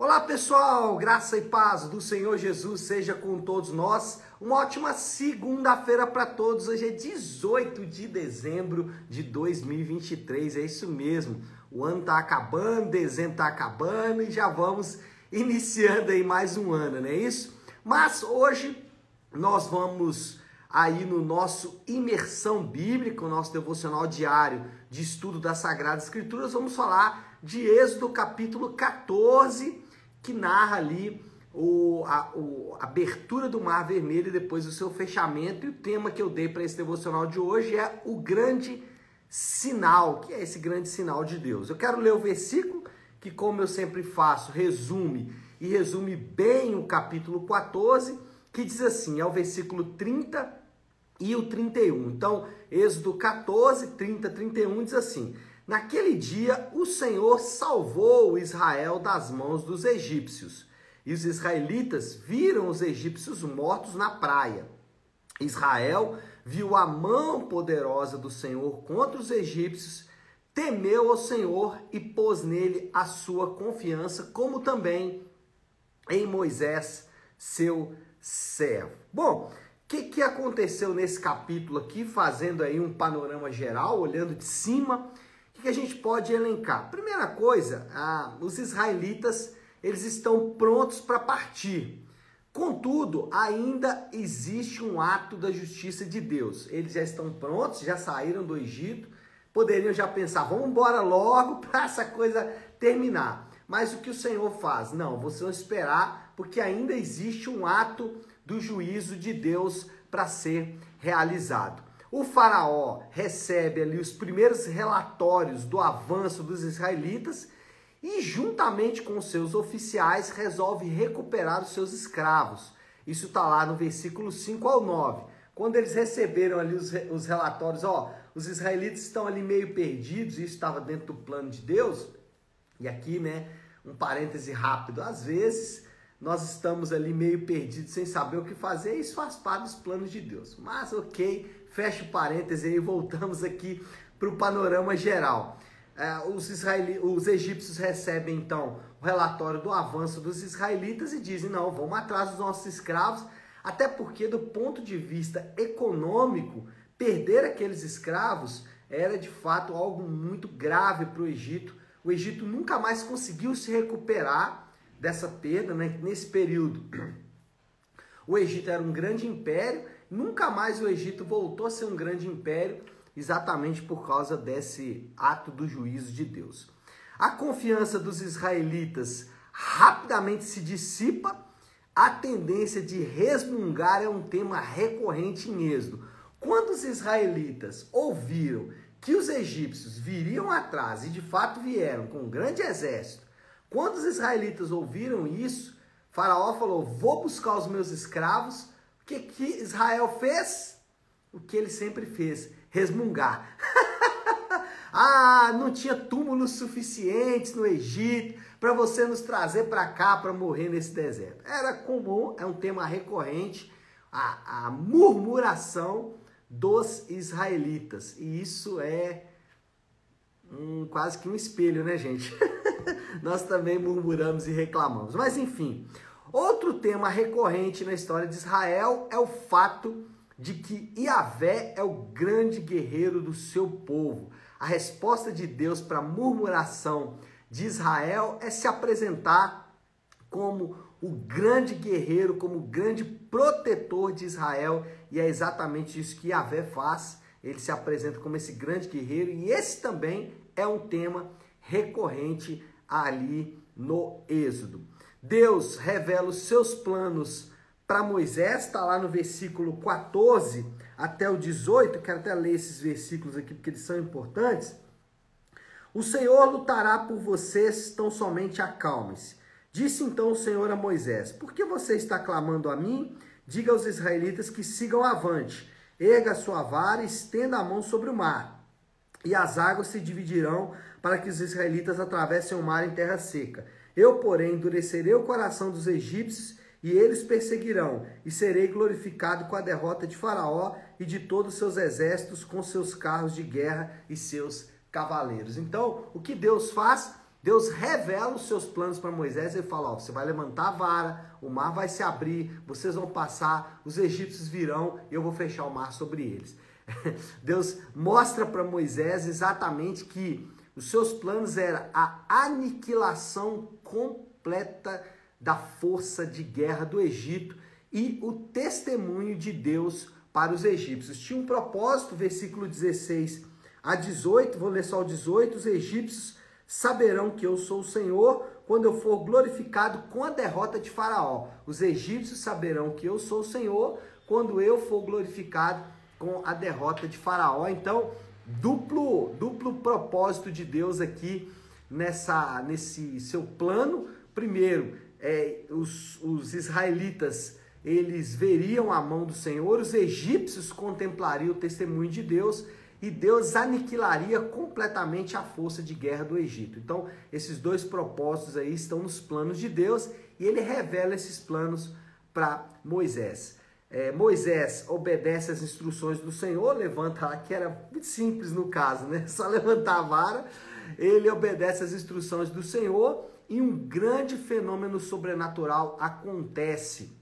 Olá pessoal, graça e paz do Senhor Jesus seja com todos nós. Uma ótima segunda-feira para todos. Hoje é 18 de dezembro de 2023, é isso mesmo. O ano tá acabando, dezembro tá acabando e já vamos iniciando aí mais um ano, não é isso? Mas hoje nós vamos aí no nosso imersão bíblica, o nosso devocional diário de estudo das Sagradas Escrituras, vamos falar de Êxodo capítulo 14 que narra ali o, a, o, a abertura do Mar Vermelho e depois o seu fechamento. E o tema que eu dei para esse devocional de hoje é o grande sinal, que é esse grande sinal de Deus. Eu quero ler o versículo que, como eu sempre faço, resume e resume bem o capítulo 14, que diz assim: é o versículo 30 e o 31. Então, Êxodo 14, 30, 31 diz assim: Naquele dia, o Senhor salvou Israel das mãos dos egípcios. E os israelitas viram os egípcios mortos na praia. Israel viu a mão poderosa do Senhor contra os egípcios, temeu ao Senhor e pôs nele a sua confiança, como também em Moisés, seu servo. Bom, o que, que aconteceu nesse capítulo aqui, fazendo aí um panorama geral, olhando de cima? O que a gente pode elencar? Primeira coisa, ah, os israelitas eles estão prontos para partir. Contudo, ainda existe um ato da justiça de Deus. Eles já estão prontos, já saíram do Egito, poderiam já pensar, vamos embora logo para essa coisa terminar. Mas o que o Senhor faz? Não, vocês vão esperar, porque ainda existe um ato do juízo de Deus para ser realizado. O faraó recebe ali os primeiros relatórios do avanço dos israelitas e, juntamente com seus oficiais, resolve recuperar os seus escravos. Isso está lá no versículo 5 ao 9. Quando eles receberam ali os, os relatórios, ó, os israelitas estão ali meio perdidos, isso estava dentro do plano de Deus. E aqui, né, um parêntese rápido, às vezes nós estamos ali meio perdidos sem saber o que fazer, isso faz parte dos planos de Deus. Mas ok, fecha o parêntese e voltamos aqui para o panorama geral. É, os, israeli... os egípcios recebem então o relatório do avanço dos israelitas e dizem: não, vamos atrás dos nossos escravos, até porque, do ponto de vista econômico, perder aqueles escravos era de fato algo muito grave para o Egito. O Egito nunca mais conseguiu se recuperar dessa perda né? nesse período. O Egito era um grande império Nunca mais o Egito voltou a ser um grande império, exatamente por causa desse ato do juízo de Deus. A confiança dos israelitas rapidamente se dissipa, a tendência de resmungar é um tema recorrente em Êxodo. Quando os israelitas ouviram que os egípcios viriam atrás, e de fato vieram com um grande exército, quando os israelitas ouviram isso, Faraó falou: Vou buscar os meus escravos que, que Israel fez? O que ele sempre fez: resmungar. ah, não tinha túmulos suficientes no Egito para você nos trazer para cá para morrer nesse deserto. Era comum, é um tema recorrente, a, a murmuração dos israelitas. E isso é um, quase que um espelho, né, gente? Nós também murmuramos e reclamamos. Mas enfim, Outro tema recorrente na história de Israel é o fato de que Yahvé é o grande guerreiro do seu povo. A resposta de Deus para a murmuração de Israel é se apresentar como o grande guerreiro, como o grande protetor de Israel, e é exatamente isso que Yahvé faz. Ele se apresenta como esse grande guerreiro, e esse também é um tema recorrente ali no Êxodo. Deus revela os seus planos para Moisés, está lá no versículo 14 até o 18, quero até ler esses versículos aqui porque eles são importantes. O Senhor lutará por vocês, tão somente acalme-se. Disse então o Senhor a Moisés: Por que você está clamando a mim? Diga aos israelitas que sigam avante. Erga a sua vara e estenda a mão sobre o mar. E as águas se dividirão para que os israelitas atravessem o mar em terra seca. Eu, porém, endurecerei o coração dos egípcios e eles perseguirão, e serei glorificado com a derrota de Faraó e de todos os seus exércitos, com seus carros de guerra e seus cavaleiros. Então, o que Deus faz? Deus revela os seus planos para Moisés e fala: ó, você vai levantar a vara, o mar vai se abrir, vocês vão passar, os egípcios virão e eu vou fechar o mar sobre eles. Deus mostra para Moisés exatamente que os seus planos eram a aniquilação completa da força de guerra do Egito e o testemunho de Deus para os egípcios. Tinha um propósito, versículo 16 a 18, vou ler só o 18, os egípcios saberão que eu sou o Senhor quando eu for glorificado com a derrota de Faraó. Os egípcios saberão que eu sou o Senhor quando eu for glorificado com a derrota de Faraó. Então, duplo, duplo propósito de Deus aqui nessa nesse seu plano. Primeiro, é, os, os israelitas eles veriam a mão do Senhor, os egípcios contemplariam o testemunho de Deus e Deus aniquilaria completamente a força de guerra do Egito. Então, esses dois propósitos aí estão nos planos de Deus e ele revela esses planos para Moisés. É, Moisés obedece às instruções do Senhor, levanta que era muito simples no caso, né? Só levantar a vara. Ele obedece às instruções do Senhor e um grande fenômeno sobrenatural acontece.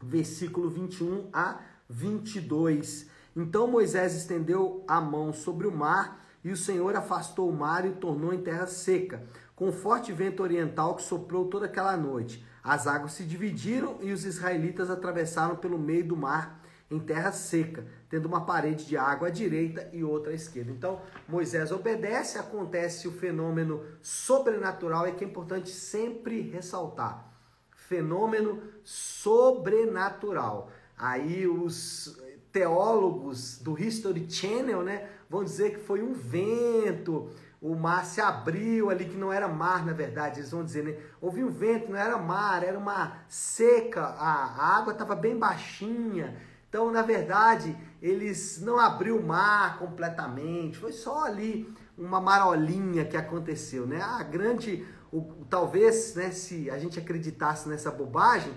Versículo 21 a 22. Então Moisés estendeu a mão sobre o mar, e o Senhor afastou o mar e o tornou em terra seca, com forte vento oriental que soprou toda aquela noite. As águas se dividiram e os israelitas atravessaram pelo meio do mar em terra seca, tendo uma parede de água à direita e outra à esquerda. Então, Moisés obedece, acontece o fenômeno sobrenatural e que é importante sempre ressaltar. Fenômeno sobrenatural. Aí os teólogos do History Channel, né, vão dizer que foi um vento, o mar se abriu ali, que não era mar, na verdade, eles vão dizer, né? Houve um vento, não era mar, era uma seca, a água estava bem baixinha. Então, na verdade, eles não abriu o mar completamente, foi só ali uma marolinha que aconteceu, né? A grande, o, talvez, né, se a gente acreditasse nessa bobagem,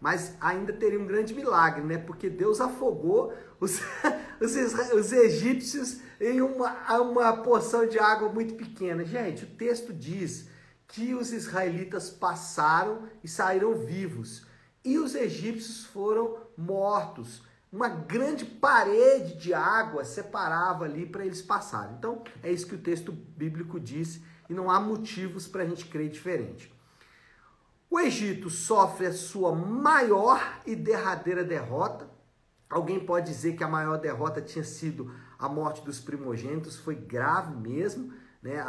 mas ainda teria um grande milagre, né? Porque Deus afogou os, os, os egípcios em uma, uma porção de água muito pequena. Gente, o texto diz que os israelitas passaram e saíram vivos, e os egípcios foram mortos. Uma grande parede de água separava ali para eles passarem. Então, é isso que o texto bíblico diz, e não há motivos para a gente crer diferente. O Egito sofre a sua maior e derradeira derrota. Alguém pode dizer que a maior derrota tinha sido a morte dos primogênitos, foi grave mesmo, né?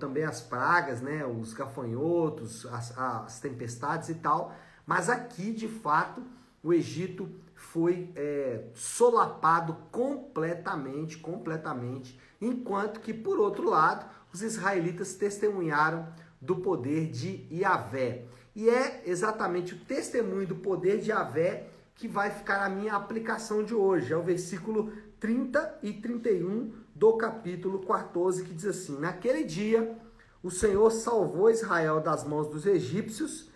também as pragas, né? os gafanhotos, as, as tempestades e tal. Mas aqui, de fato, o Egito foi é, solapado completamente, completamente, enquanto que, por outro lado, os israelitas testemunharam do poder de Yahvé. E é exatamente o testemunho do poder de Avé que vai ficar a minha aplicação de hoje. É o versículo 30 e 31 do capítulo 14, que diz assim: Naquele dia o Senhor salvou Israel das mãos dos egípcios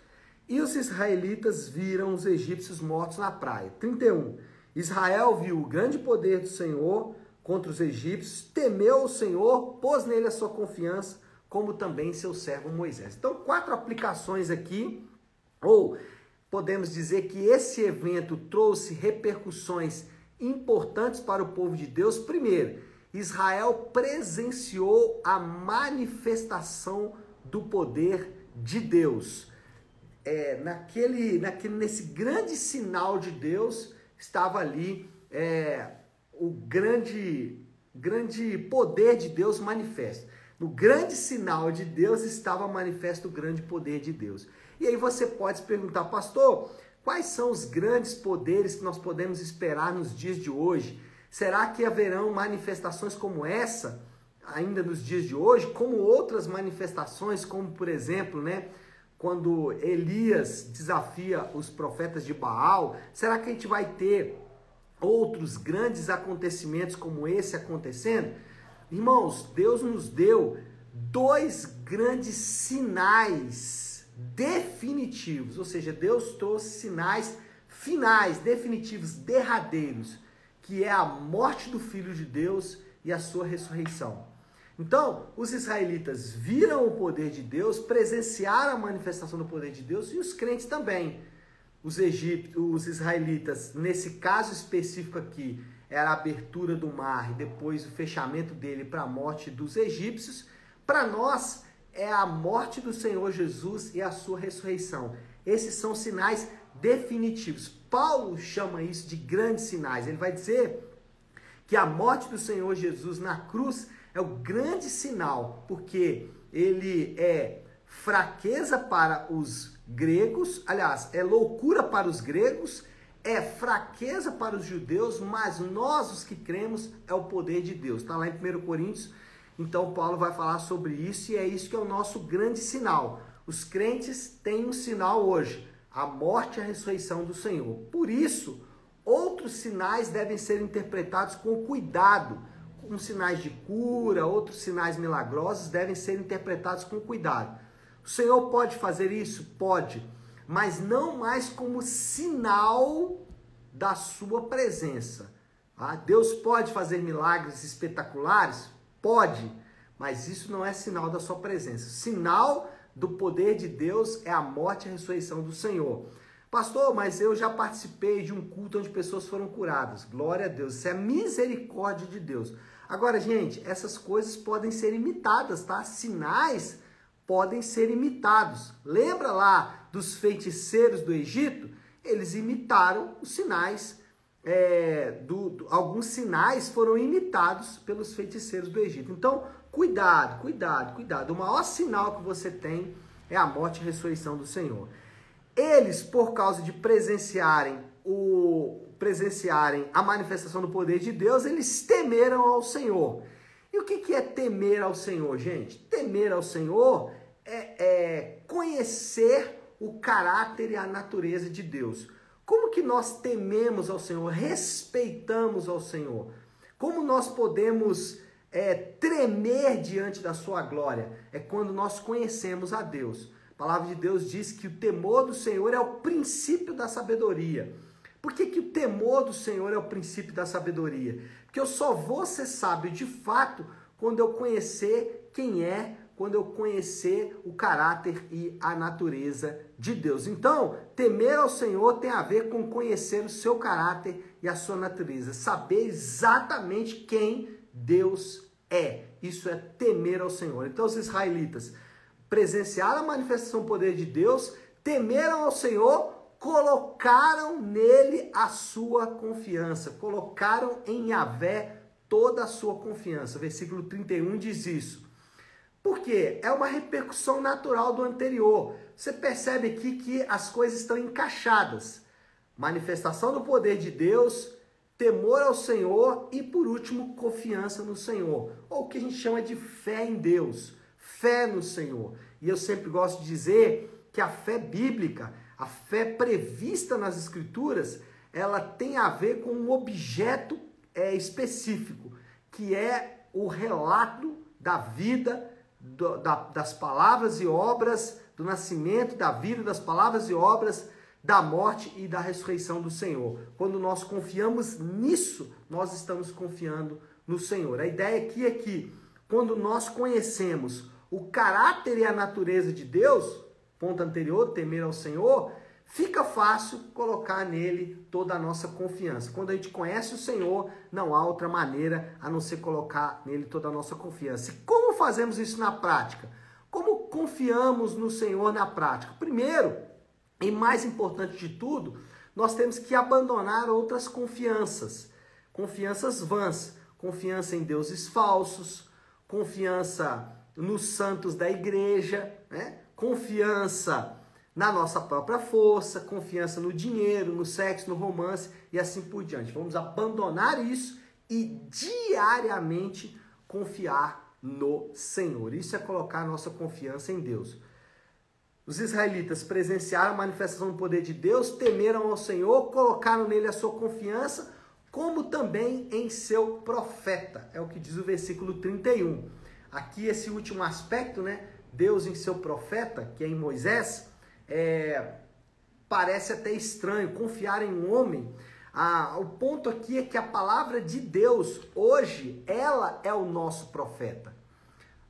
e os israelitas viram os egípcios mortos na praia. 31. Israel viu o grande poder do Senhor contra os egípcios, temeu o Senhor, pôs nele a sua confiança como também seu servo Moisés. Então, quatro aplicações aqui, ou podemos dizer que esse evento trouxe repercussões importantes para o povo de Deus. Primeiro, Israel presenciou a manifestação do poder de Deus. É, naquele, naquele, nesse grande sinal de Deus estava ali é, o grande, grande poder de Deus manifesto. No grande sinal de Deus estava manifesto o grande poder de Deus. E aí você pode se perguntar, pastor, quais são os grandes poderes que nós podemos esperar nos dias de hoje? Será que haverão manifestações como essa ainda nos dias de hoje, como outras manifestações, como por exemplo, né, quando Elias desafia os profetas de Baal? Será que a gente vai ter outros grandes acontecimentos como esse acontecendo? Irmãos, Deus nos deu dois grandes sinais definitivos, ou seja, Deus trouxe sinais finais, definitivos, derradeiros, que é a morte do Filho de Deus e a sua ressurreição. Então, os israelitas viram o poder de Deus, presenciaram a manifestação do poder de Deus e os crentes também. Os, egípcios, os israelitas, nesse caso específico aqui, era a abertura do mar e depois o fechamento dele para a morte dos egípcios. Para nós, é a morte do Senhor Jesus e a sua ressurreição. Esses são sinais definitivos. Paulo chama isso de grandes sinais. Ele vai dizer que a morte do Senhor Jesus na cruz é o grande sinal, porque ele é fraqueza para os gregos, aliás, é loucura para os gregos, é fraqueza para os judeus, mas nós, os que cremos, é o poder de Deus. Está lá em 1 Coríntios. Então, Paulo vai falar sobre isso e é isso que é o nosso grande sinal. Os crentes têm um sinal hoje: a morte e a ressurreição do Senhor. Por isso, outros sinais devem ser interpretados com cuidado como sinais de cura, outros sinais milagrosos devem ser interpretados com cuidado. O Senhor pode fazer isso? Pode, mas não mais como sinal da sua presença. Ah, Deus pode fazer milagres espetaculares? Pode, mas isso não é sinal da sua presença. Sinal do poder de Deus é a morte e a ressurreição do Senhor. Pastor, mas eu já participei de um culto onde pessoas foram curadas. Glória a Deus. Isso é misericórdia de Deus. Agora, gente, essas coisas podem ser imitadas, tá? Sinais podem ser imitados. Lembra lá dos feiticeiros do Egito? Eles imitaram os sinais, é, do, do, alguns sinais foram imitados pelos feiticeiros do Egito. Então, cuidado, cuidado, cuidado. O maior sinal que você tem é a morte e a ressurreição do Senhor. Eles, por causa de presenciarem o, presenciarem a manifestação do poder de Deus, eles temeram ao Senhor. E o que é temer ao Senhor, gente? Temer ao Senhor é, é conhecer o caráter e a natureza de Deus. Como que nós tememos ao Senhor, respeitamos ao Senhor? Como nós podemos é, tremer diante da sua glória? É quando nós conhecemos a Deus. A palavra de Deus diz que o temor do Senhor é o princípio da sabedoria. Por que, que o temor do Senhor é o princípio da sabedoria? Porque eu só vou ser sábio de fato quando eu conhecer quem é, quando eu conhecer o caráter e a natureza de Deus. Então, temer ao Senhor tem a ver com conhecer o seu caráter e a sua natureza, saber exatamente quem Deus é. Isso é temer ao Senhor. Então, os israelitas presenciaram a manifestação do poder de Deus, temeram ao Senhor colocaram nele a sua confiança, colocaram em Yahvé toda a sua confiança. Versículo 31 diz isso. Porque é uma repercussão natural do anterior. Você percebe aqui que as coisas estão encaixadas. Manifestação do poder de Deus, temor ao Senhor e, por último, confiança no Senhor. Ou o que a gente chama de fé em Deus, fé no Senhor. E eu sempre gosto de dizer que a fé bíblica a fé prevista nas Escrituras, ela tem a ver com um objeto é, específico, que é o relato da vida, do, da, das palavras e obras, do nascimento, da vida, das palavras e obras, da morte e da ressurreição do Senhor. Quando nós confiamos nisso, nós estamos confiando no Senhor. A ideia aqui é que, quando nós conhecemos o caráter e a natureza de Deus, ponto anterior, temer ao Senhor, fica fácil colocar nele toda a nossa confiança. Quando a gente conhece o Senhor, não há outra maneira a não ser colocar nele toda a nossa confiança. E como fazemos isso na prática? Como confiamos no Senhor na prática? Primeiro, e mais importante de tudo, nós temos que abandonar outras confianças. Confianças vãs, confiança em deuses falsos, confiança nos santos da igreja, né? confiança na nossa própria força, confiança no dinheiro, no sexo, no romance e assim por diante. Vamos abandonar isso e diariamente confiar no Senhor. Isso é colocar nossa confiança em Deus. Os israelitas presenciaram a manifestação do poder de Deus, temeram ao Senhor, colocaram nele a sua confiança, como também em seu profeta. É o que diz o versículo 31. Aqui esse último aspecto, né? Deus em seu profeta, que é em Moisés, é, parece até estranho confiar em um homem. Ah, o ponto aqui é que a palavra de Deus, hoje, ela é o nosso profeta.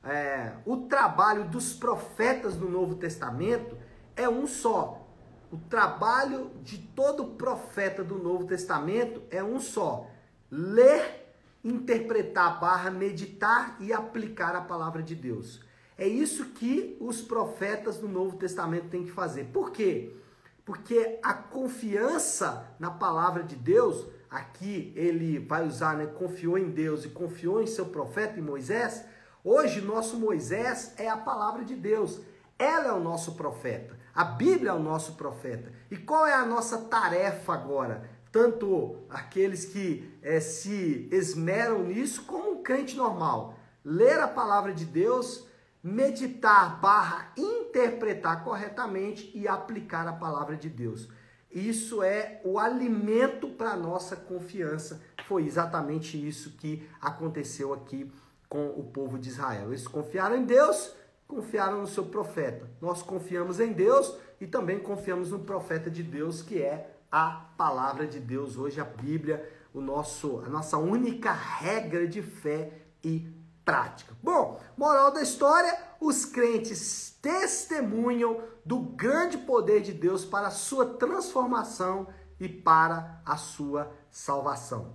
é, o trabalho dos profetas do Novo Testamento é um só. O trabalho de todo profeta do Novo Testamento é um só: ler, interpretar, barra, meditar e aplicar a palavra de Deus. É isso que os profetas do Novo Testamento têm que fazer. Por quê? Porque a confiança na palavra de Deus, aqui ele vai usar, né? Confiou em Deus e confiou em seu profeta em Moisés. Hoje, nosso Moisés é a palavra de Deus. Ela é o nosso profeta. A Bíblia é o nosso profeta. E qual é a nossa tarefa agora? Tanto aqueles que é, se esmeram nisso, como um crente normal. Ler a palavra de Deus, meditar barra interpretar corretamente e aplicar a palavra de Deus. Isso é o alimento para nossa confiança. Foi exatamente isso que aconteceu aqui com o povo de Israel. Eles confiaram em Deus, confiaram no seu profeta. Nós confiamos em Deus e também confiamos no profeta de Deus, que é a palavra de Deus. Hoje a Bíblia, o nosso, a nossa única regra de fé e prática. Bom, moral da história: os crentes testemunham do grande poder de Deus para a sua transformação e para a sua salvação.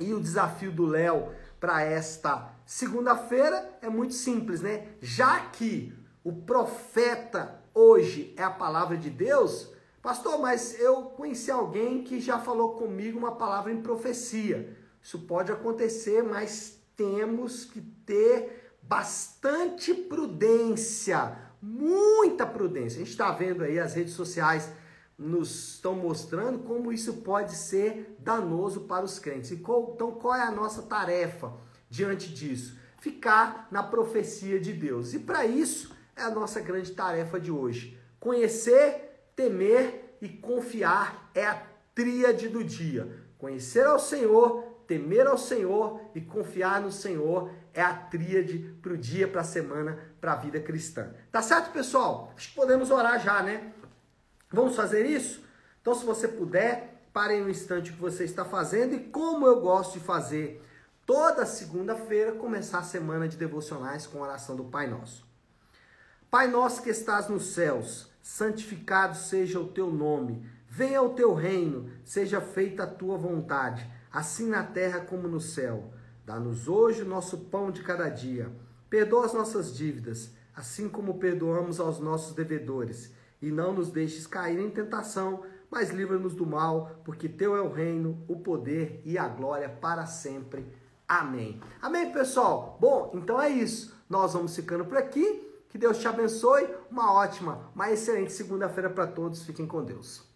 E o desafio do Léo para esta segunda-feira é muito simples, né? Já que o profeta hoje é a palavra de Deus, pastor, mas eu conheci alguém que já falou comigo uma palavra em profecia. Isso pode acontecer, mas temos que ter bastante prudência, muita prudência. A gente está vendo aí as redes sociais nos estão mostrando como isso pode ser danoso para os crentes. então, qual é a nossa tarefa diante disso? Ficar na profecia de Deus. E para isso é a nossa grande tarefa de hoje. Conhecer, temer e confiar é a tríade do dia. Conhecer ao Senhor, temer ao Senhor e confiar no Senhor é a tríade para o dia, para a semana, para a vida cristã. Tá certo, pessoal? Acho que podemos orar já, né? Vamos fazer isso? Então, se você puder, pare um instante o que você está fazendo e como eu gosto de fazer toda segunda-feira, começar a semana de devocionais com a oração do Pai Nosso. Pai nosso que estás nos céus, santificado seja o teu nome, venha o teu reino, seja feita a tua vontade, assim na terra como no céu. Dá-nos hoje o nosso pão de cada dia. Perdoa as nossas dívidas, assim como perdoamos aos nossos devedores e não nos deixes cair em tentação, mas livra-nos do mal, porque teu é o reino, o poder e a glória para sempre. Amém. Amém, pessoal? Bom, então é isso. Nós vamos ficando por aqui. Que Deus te abençoe. Uma ótima, uma excelente segunda-feira para todos. Fiquem com Deus.